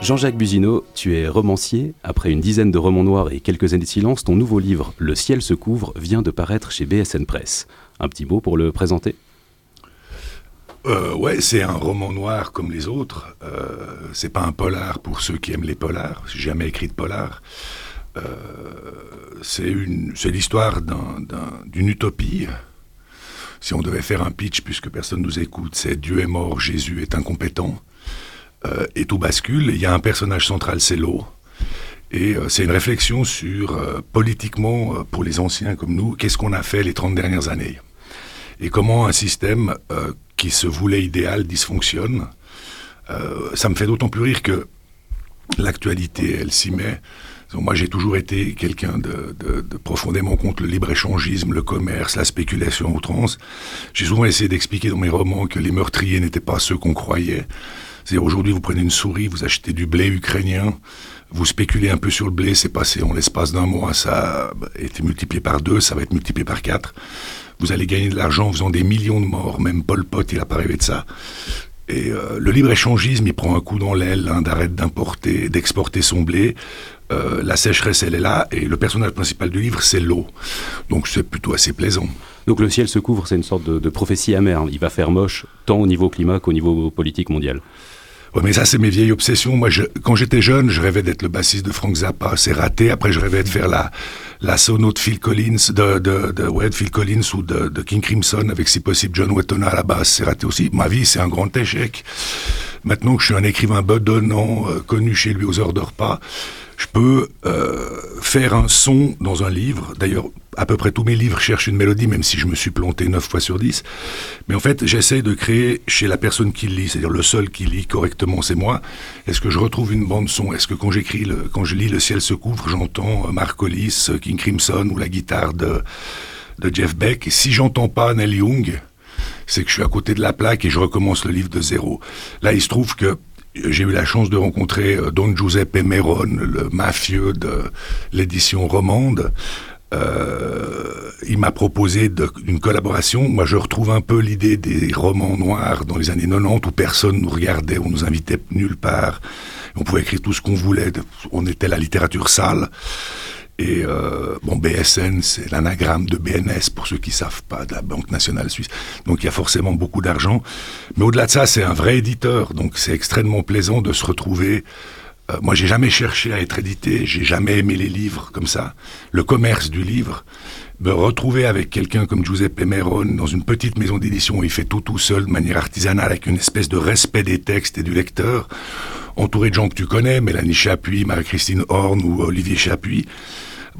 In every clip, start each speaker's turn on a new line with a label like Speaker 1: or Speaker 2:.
Speaker 1: Jean-Jacques Buzineau, tu es romancier. Après une dizaine de romans noirs et quelques années de silence, ton nouveau livre, Le ciel se couvre, vient de paraître chez BSN Press. Un petit mot pour le présenter?
Speaker 2: Euh, ouais, c'est un roman noir comme les autres. Euh, c'est pas un polar pour ceux qui aiment les polars. J'ai jamais écrit de polar. Euh, c'est l'histoire d'une utopie. Si on devait faire un pitch, puisque personne nous écoute, c'est Dieu est mort, Jésus est incompétent. Euh, et tout bascule. Il y a un personnage central, c'est l'eau. Et euh, c'est une réflexion sur, euh, politiquement, pour les anciens comme nous, qu'est-ce qu'on a fait les 30 dernières années Et comment un système qui se voulait idéal dysfonctionne. ça me fait d'autant plus rire que l'actualité, elle s'y met. Moi, j'ai toujours été quelqu'un de, profondément contre le libre-échangisme, le commerce, la spéculation outrance. J'ai souvent essayé d'expliquer dans mes romans que les meurtriers n'étaient pas ceux qu'on croyait. C'est-à-dire aujourd'hui, vous prenez une souris, vous achetez du blé ukrainien, vous spéculez un peu sur le blé, c'est passé en l'espace d'un mois, ça a été multiplié par deux, ça va être multiplié par quatre. Vous allez gagner de l'argent en faisant des millions de morts, même Pol Pot, il a pas rêvé de ça. Et euh, le libre-échangisme, il prend un coup dans l'aile, hein, d'arrêter d'importer, d'exporter son blé. Euh, la sécheresse, elle est là, et le personnage principal du livre, c'est l'eau. Donc c'est plutôt assez plaisant.
Speaker 1: Donc le ciel se couvre, c'est une sorte de, de prophétie amère. Il va faire moche, tant au niveau climat qu'au niveau politique mondial.
Speaker 2: Mais ça, c'est mes vieilles obsessions. Moi, je, quand j'étais jeune, je rêvais d'être le bassiste de Frank Zappa. C'est raté. Après, je rêvais de faire la, la sono de Phil Collins, de, de, de, ouais, de Phil Collins ou de, de, King Crimson avec, si possible, John Wetton à la basse. C'est raté aussi. Ma vie, c'est un grand échec. Maintenant que je suis un écrivain bedonnant, euh, connu chez lui aux heures de repas, je peux euh, faire un son dans un livre. D'ailleurs, à peu près tous mes livres cherchent une mélodie, même si je me suis planté 9 fois sur 10. Mais en fait, j'essaie de créer chez la personne qui lit, c'est-à-dire le seul qui lit correctement, c'est moi. Est-ce que je retrouve une bande son? Est-ce que quand j'écris, quand je lis Le ciel se couvre, j'entends euh, Mark Hollis, euh, King Crimson ou la guitare de, de Jeff Beck? Et si j'entends pas Neil Young, c'est que je suis à côté de la plaque et je recommence le livre de zéro. Là, il se trouve que j'ai eu la chance de rencontrer euh, Don Giuseppe Meron, le mafieux de l'édition romande. Euh, il m'a proposé une collaboration. Moi, je retrouve un peu l'idée des romans noirs dans les années 90 où personne nous regardait, on nous invitait nulle part. On pouvait écrire tout ce qu'on voulait. On était la littérature sale. Et euh, bon, BSN, c'est l'anagramme de BNS pour ceux qui savent pas, de la Banque nationale suisse. Donc il y a forcément beaucoup d'argent. Mais au-delà de ça, c'est un vrai éditeur. Donc c'est extrêmement plaisant de se retrouver. Euh, moi, j'ai jamais cherché à être édité. J'ai jamais aimé les livres comme ça. Le commerce du livre. Me retrouver avec quelqu'un comme Giuseppe Meron dans une petite maison d'édition où il fait tout tout seul de manière artisanale avec une espèce de respect des textes et du lecteur, entouré de gens que tu connais, Mélanie Chapuis, Marie-Christine Horn ou Olivier Chapuis.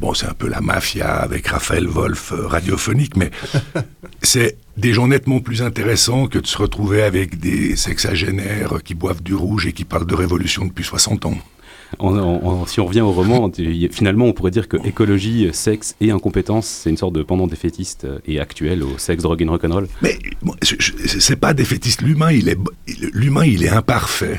Speaker 2: Bon, c'est un peu la mafia avec Raphaël Wolf euh, radiophonique, mais c'est des gens nettement plus intéressants que de se retrouver avec des sexagénaires qui boivent du rouge et qui parlent de révolution depuis 60 ans.
Speaker 1: si on revient au roman, finalement, on pourrait dire que écologie, sexe et incompétence, c'est une sorte de pendant défaitiste euh, et actuel au sexe, drogue et rock'n'roll.
Speaker 2: Mais c'est pas défaitiste. L'humain, il est l'humain, il est imparfait.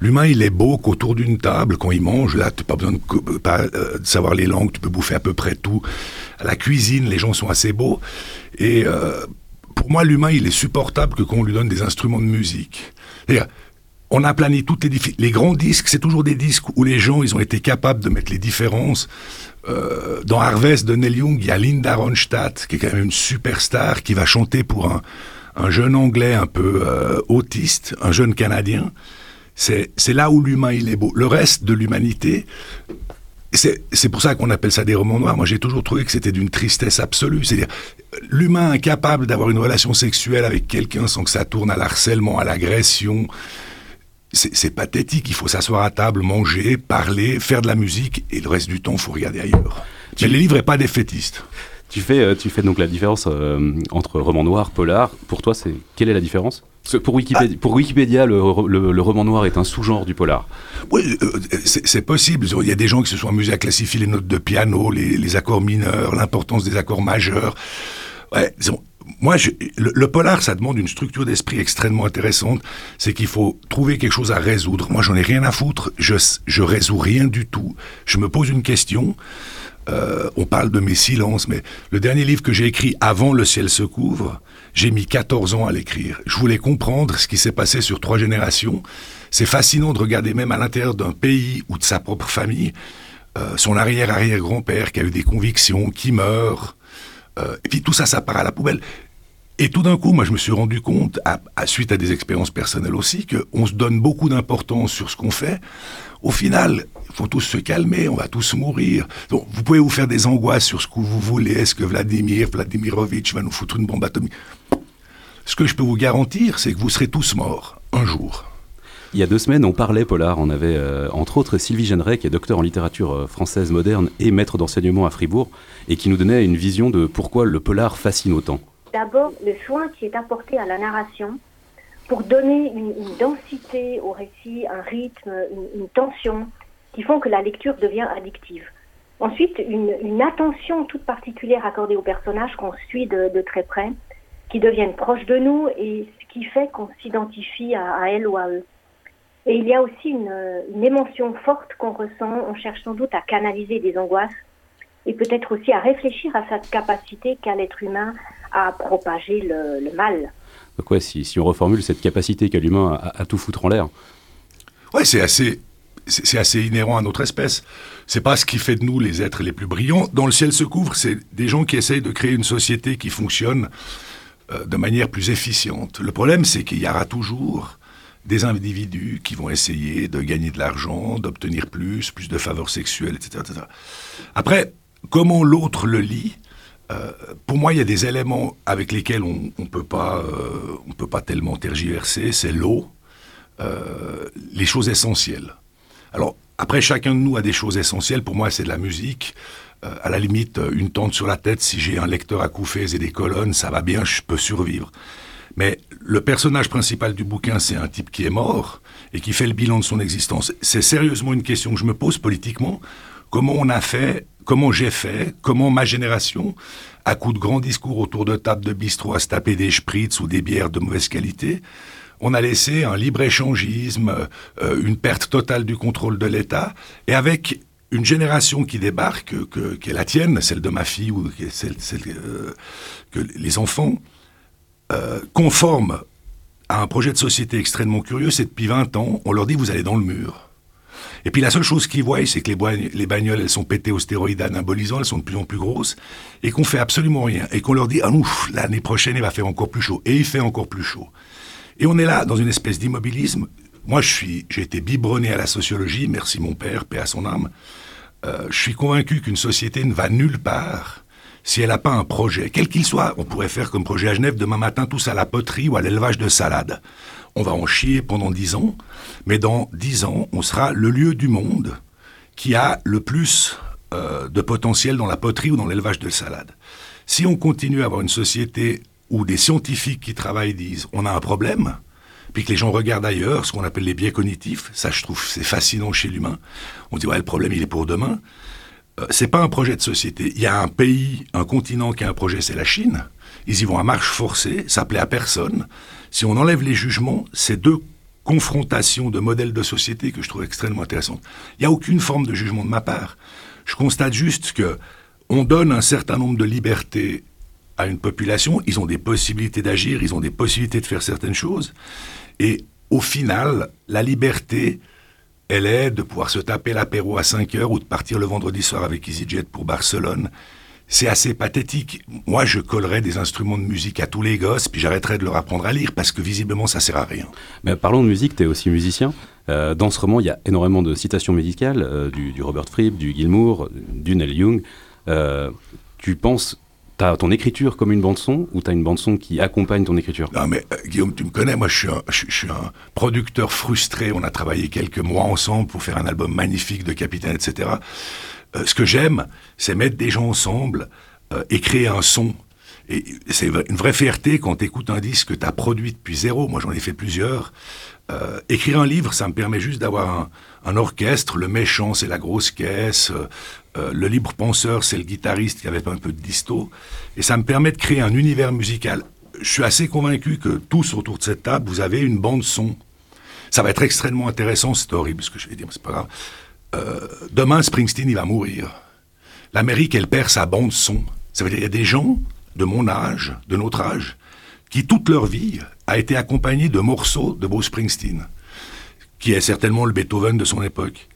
Speaker 2: L'humain, il est beau qu'autour d'une table, quand il mange, là, tu pas besoin euh, de, savoir les langues, tu peux bouffer à peu près tout. À la cuisine, les gens sont assez beaux. Et euh, pour moi, l'humain, il est supportable que quand on lui donne des instruments de musique. On a plané toutes les Les grands disques, c'est toujours des disques où les gens, ils ont été capables de mettre les différences. Euh, dans Harvest de Neil Young, il y a Linda Ronstadt, qui est quand même une superstar, qui va chanter pour un, un jeune Anglais un peu autiste, un jeune Canadien. C'est là où l'humain, il est beau. Le reste de l'humanité, c'est pour ça qu'on appelle ça des romans noirs. Moi, j'ai toujours trouvé que c'était d'une tristesse absolue. C'est-à-dire, l'humain incapable d'avoir une relation sexuelle avec quelqu'un sans que ça tourne à l'harcèlement, à l'agression. C'est pathétique. Il faut s'asseoir à table, manger, parler, faire de la musique, et le reste du temps, il faut regarder ailleurs. Mais le livre n'est pas défaitiste.
Speaker 1: Tu fais, euh, tu fais donc la différence euh, entre roman noir, polar. Pour toi, c'est quelle est la différence? Pour Wikipédia, pour Wikipédia le, roman noir est un sous-genre du polar.
Speaker 2: Oui, euh, c'est possible. Il y a des gens qui se sont amusés à classifier les notes de piano, les, accords mineurs, l'importance des accords majeurs. Ouais, moi, le, polar, ça demande une structure d'esprit extrêmement intéressante. C'est qu'il faut trouver quelque chose à résoudre. Moi, j'en ai rien à foutre. Je, je résous rien du tout. Je me pose une question. Euh, on parle de mes silences, mais le dernier livre que j'ai écrit avant Le ciel se couvre, j'ai mis 14 ans à l'écrire. Je voulais comprendre ce qui s'est passé sur trois générations. c'est fascinant de regarder même à l'intérieur d'un pays ou de sa propre famille, euh, son arrière-arrière-grand-père qui a eu des convictions, qui meurt, euh, et puis tout ça, ça part à la poubelle. Et tout d'un coup, moi, je me suis rendu compte, suite à des expériences personnelles aussi, qu'on se donne beaucoup d'importance sur ce qu'on fait. Au final, il faut tous se calmer, on va tous mourir. Donc, vous pouvez vous faire des angoisses sur ce que vous voulez. Est-ce que Vladimir Vladimirovitch va nous foutre une bombe atomique? Ce que je peux vous garantir, c'est que vous serez tous morts, un jour.
Speaker 1: Il y a deux semaines, on parlait polar. On avait euh, entre autres Sylvie Jeanneret, qui est docteur en littérature euh, française moderne et maître d'enseignement à Fribourg, et qui nous donnait une vision de pourquoi le polar fascine autant.
Speaker 3: D'abord, le soin qui est apporté à la narration pour donner une, densité au récit, un rythme, une, tension, qui font que la lecture devient addictive. Ensuite, une, attention toute particulière accordée aux personnages qu'on suit de, très près, qui deviennent proches de nous et ce qui fait qu'on s'identifie à, à elle ou à eux. Et il y a aussi une, émotion forte qu'on ressent. On cherche sans doute à canaliser des angoisses et peut-être aussi à réfléchir à cette capacité qu'a l'être humain à propager le, mal.
Speaker 1: Donc ouais, si, si, on reformule cette capacité qu'a l'humain à, tout foutre en l'air.
Speaker 2: Ouais, c'est assez, c'est assez inhérent à notre espèce. C'est pas ce qui fait de nous les êtres les plus brillants. Dans le ciel se couvre, c'est des gens qui essayent de créer une société qui fonctionne euh, de manière plus efficiente. Le problème, c'est qu'il y aura toujours des individus qui vont essayer de gagner de l'argent, d'obtenir plus, plus de faveurs sexuelles, etc. Après, comment l'autre le lit euh, pour moi, il y a des éléments avec lesquels on ne peut, pas, euh, peut pas tellement tergiverser. C'est l'eau, euh, les choses essentielles. Alors, après, chacun de nous a des choses essentielles. Pour moi, c'est de la musique. À la limite, une tente sur la tête, si j'ai un lecteur à couffées et des colonnes, ça va bien, je peux survivre. Mais le personnage principal du bouquin, c'est un type qui est mort et qui fait le bilan de son existence. C'est sérieusement une question que je me pose politiquement. Comment on a fait, comment j'ai fait, comment ma génération, à coup de grands discours autour de tables de bistrot à se taper des spritz ou des bières de mauvaise qualité, on a laissé un libre-échangisme, euh, une perte totale du contrôle de l'État, et avec une génération qui débarque, que, qui est la tienne, celle de ma fille, ou celle, euh, que les enfants, euh, conformes à un projet de société extrêmement curieux, c'est depuis 20 ans, on leur dit vous allez dans le mur. Et puis la seule chose qu'ils voient, c'est que les, les, bagnoles, elles sont pétées aux stéroïdes anabolisants, elles sont de plus en plus grosses, et qu'on fait absolument rien. Et qu'on leur dit, ah ouf, l'année prochaine, il va faire encore plus chaud. Et il fait encore plus chaud. Et on est là, dans une espèce d'immobilisme. Moi, j'ai été biberonné à la sociologie, merci mon père, paix à son âme. Euh, je suis convaincu qu'une société ne va nulle part si elle n'a pas un projet, quel qu'il soit. On pourrait faire comme projet à Genève demain matin tous à la poterie ou à l'élevage de salade. On va en chier pendant dix ans, mais dans dix ans, on sera le lieu du monde qui a le plus euh, de potentiel dans la poterie ou dans l'élevage de salade. Si on continue à avoir une société où des scientifiques qui travaillent disent on a un problème, puis que les gens regardent ailleurs, ce qu'on appelle les biais cognitifs, ça je trouve c'est fascinant chez l'humain. On dit ouais le problème il est pour demain. Euh, c'est pas un projet de société. Il y a un pays, un continent qui a un projet, c'est la Chine. Ils y vont à marche forcée, ça plaît à personne. Si on enlève les jugements, c'est deux confrontations de modèles de société que je trouve extrêmement intéressantes. Il n'y a aucune forme de jugement de ma part. Je constate juste que on donne un certain nombre de libertés à une population, ils ont des possibilités d'agir, ils ont des possibilités de faire certaines choses, et au final, la liberté, elle est de pouvoir se taper l'apéro à 5 heures ou de partir le vendredi soir avec EasyJet pour Barcelone. C'est assez pathétique. Moi, je collerais des instruments de musique à tous les gosses, puis j'arrêterais de leur apprendre à lire, parce que visiblement, ça sert à rien.
Speaker 1: Mais parlons de musique, tu es aussi musicien. Euh, dans ce roman, il y a énormément de citations musicales, euh, du, Robert Fripp, du Gilmour, du Neil Young. Euh, tu penses T'as ton écriture comme une bande-son ou t'as une bande-son qui accompagne ton écriture?
Speaker 2: Non mais euh, Guillaume, tu me connais, moi je suis, un, producteur frustré. On a travaillé quelques mois ensemble pour faire un album magnifique de Capitaine, etc. Euh, ce que j'aime, c'est mettre des gens ensemble euh, et créer un son. Et c'est une vraie fierté quand tu écoutes un disque que tu as produit depuis zéro. Moi j'en ai fait plusieurs. écrire un livre, ça me permet juste d'avoir un, orchestre. Le méchant, c'est la grosse caisse. Euh, le libre penseur, c'est le guitariste qui avait un peu de disto. Et ça me permet de créer un univers musical. Je suis assez convaincu que tous autour de cette table, vous avez une bande son. Ça va être extrêmement intéressant, c'est horrible ce que je vais dire, mais c'est pas grave. Euh, demain, Springsteen, il va mourir. L'Amérique, elle perd sa bande son. Ça veut dire qu'il y a des gens de mon âge, de notre âge, qui toute leur vie a été accompagnés de morceaux de Bruce Springsteen qui est certainement le Beethoven de son époque.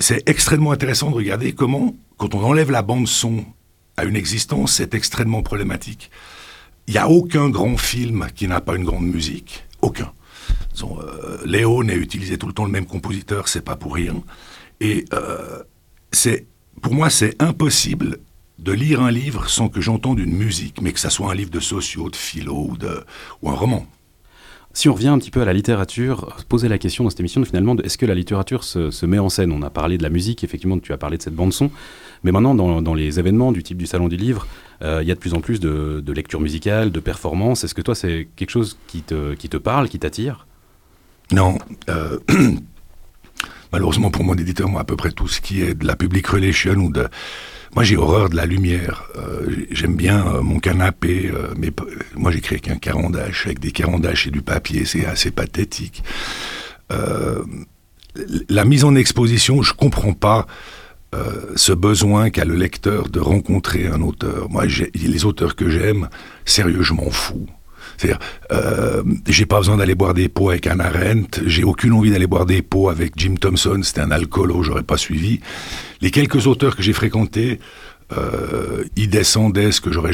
Speaker 2: C'est extrêmement intéressant de regarder comment, quand on enlève la bande son à une existence, c'est extrêmement problématique. Il n'y a aucun grand film qui n'a pas une grande musique. Aucun. Euh, Léon a utilisé tout le temps le même compositeur, c'est pas pour rien. Et euh, c'est, pour moi, c'est impossible de lire un livre sans que j'entende une musique, mais que ça soit un livre de sociaux, de philo ou, de, ou un roman.
Speaker 1: Si on revient un petit peu à la littérature, poser la question dans cette émission finalement est-ce que la littérature se, met en scène? On a parlé de la musique, effectivement, tu as parlé de cette bande-son, mais maintenant dans, les événements du type du Salon du Livre, euh, il y a de plus en plus de, de lectures musicales, de performances. Est-ce que toi c'est quelque chose qui te, qui te parle, qui t'attire?
Speaker 2: Non. Euh, malheureusement pour mon éditeur, moi à peu près tout ce qui est de la public relation ou de moi, j'ai horreur de la lumière. Euh, j'aime bien euh, mon canapé, euh, mais moi, j'écris avec un carandache, avec des carandaches et du papier, c'est assez pathétique. la mise en exposition, je comprends pas ce besoin qu'a le lecteur de rencontrer un auteur. Moi, les auteurs que j'aime, sérieux, je m'en fous. Euh, j'ai pas besoin d'aller boire des pots avec Anna Arendt, j'ai aucune envie d'aller boire des pots avec Jim Thompson, c'était un alcoolo, j'aurais pas suivi. Les quelques auteurs que j'ai fréquentés, euh, ils descendaient ce que j'aurais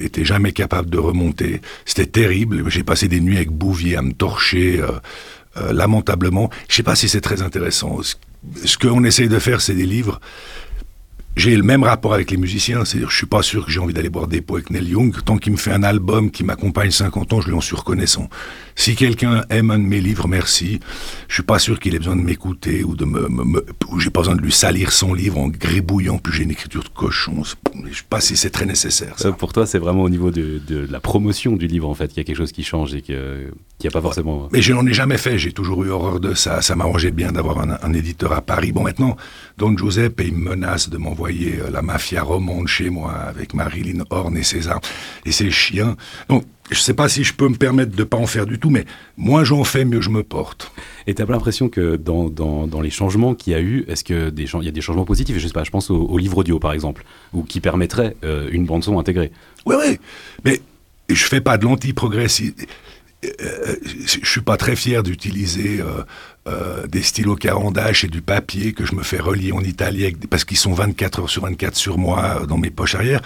Speaker 2: été jamais capable de remonter. C'était terrible. J'ai passé des nuits avec Bouvier à me torcher euh, lamentablement. Je sais pas si c'est très intéressant. Ce qu'on essaye de faire, c'est des livres j'ai le même rapport avec les musiciens, c'est-à-dire je suis pas sûr que j'ai envie d'aller boire des pots avec Neil Young, tant qu'il me fait un album qui m'accompagne 50 ans, je lui en suis reconnaissant. Si quelqu'un aime un de mes livres, merci. Je suis pas sûr qu'il ait besoin de m'écouter ou de me, me, j'ai pas besoin de lui salir son livre en gribouillant, puis j'ai une écriture de cochon. Je sais pas si c'est très nécessaire. Ça. Euh,
Speaker 1: pour toi, c'est vraiment au niveau de, de, la promotion du livre en fait qu'il y a quelque chose qui change et qu'il n'y a pas forcément.
Speaker 2: Mais je n'en ai jamais fait. J'ai toujours eu horreur de ça. Ça m'arrangeait bien d'avoir un, un, éditeur à Paris. Bon, maintenant, Don Giuseppe, il me menace de m'envoyer euh, la mafia remonte chez moi avec Marilyn Horn et César et ses chiens. Donc, je ne sais pas si je peux me permettre de ne pas en faire du tout, mais moins j'en fais, mieux je me porte.
Speaker 1: Et tu as l'impression que dans, dans, les changements qu'il y a eu, est-ce qu'il y a des changements positifs? Je sais pas, je pense au, livre audio par exemple, ou qui permettrait euh, une bande-son intégrée.
Speaker 2: Oui, oui, mais je fais pas de l'anti-progressif. Euh, je suis pas très fier d'utiliser euh, des stylos carandache et du papier que je me fais relier en italien parce qu'ils sont 24 heures sur 24 sur moi euh, dans mes poches arrière.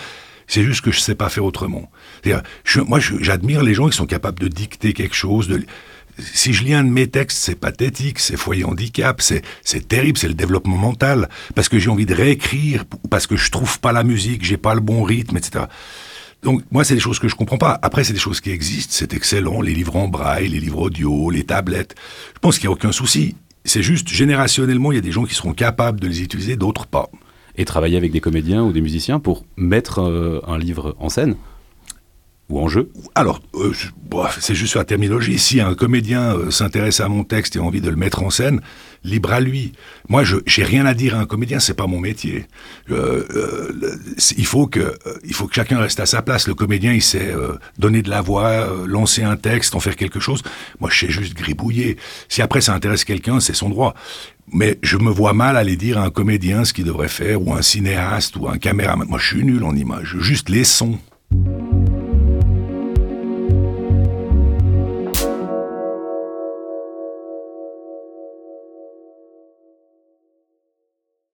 Speaker 2: C'est juste que je sais pas faire autrement. Je, moi, j'admire les gens qui sont capables de dicter quelque chose. De, si je lis un de mes textes, c'est pathétique, c'est foyer handicap, c'est terrible, c'est le développement mental, parce que j'ai envie de réécrire, parce que je trouve pas la musique, j'ai pas le bon rythme, etc. Donc moi, c'est des choses que je comprends pas. Après, c'est des choses qui existent, c'est excellent, les livres en braille, les livres audio, les tablettes. Je pense qu'il n'y a aucun souci. C'est juste, générationnellement, il y a des gens qui seront capables de les utiliser, d'autres pas.
Speaker 1: Et travailler avec des comédiens ou des musiciens pour mettre euh, un livre en scène ou en jeu
Speaker 2: Alors, euh, c'est juste sur la terminologie. Si un comédien euh, s'intéresse à mon texte et a envie de le mettre en scène, libre à lui. Moi, je j'ai rien à dire à un comédien, c'est pas mon métier. Euh, il faut que il faut que chacun reste à sa place. Le comédien, il sait donner de la voix, lancer un texte, en faire quelque chose. Moi, je sais juste gribouiller. Si après ça intéresse quelqu'un, c'est son droit. Mais je me vois mal aller dire à un comédien ce qu'il devrait faire, ou un cinéaste, ou un caméraman. Moi, je suis nul en image. Juste les sons.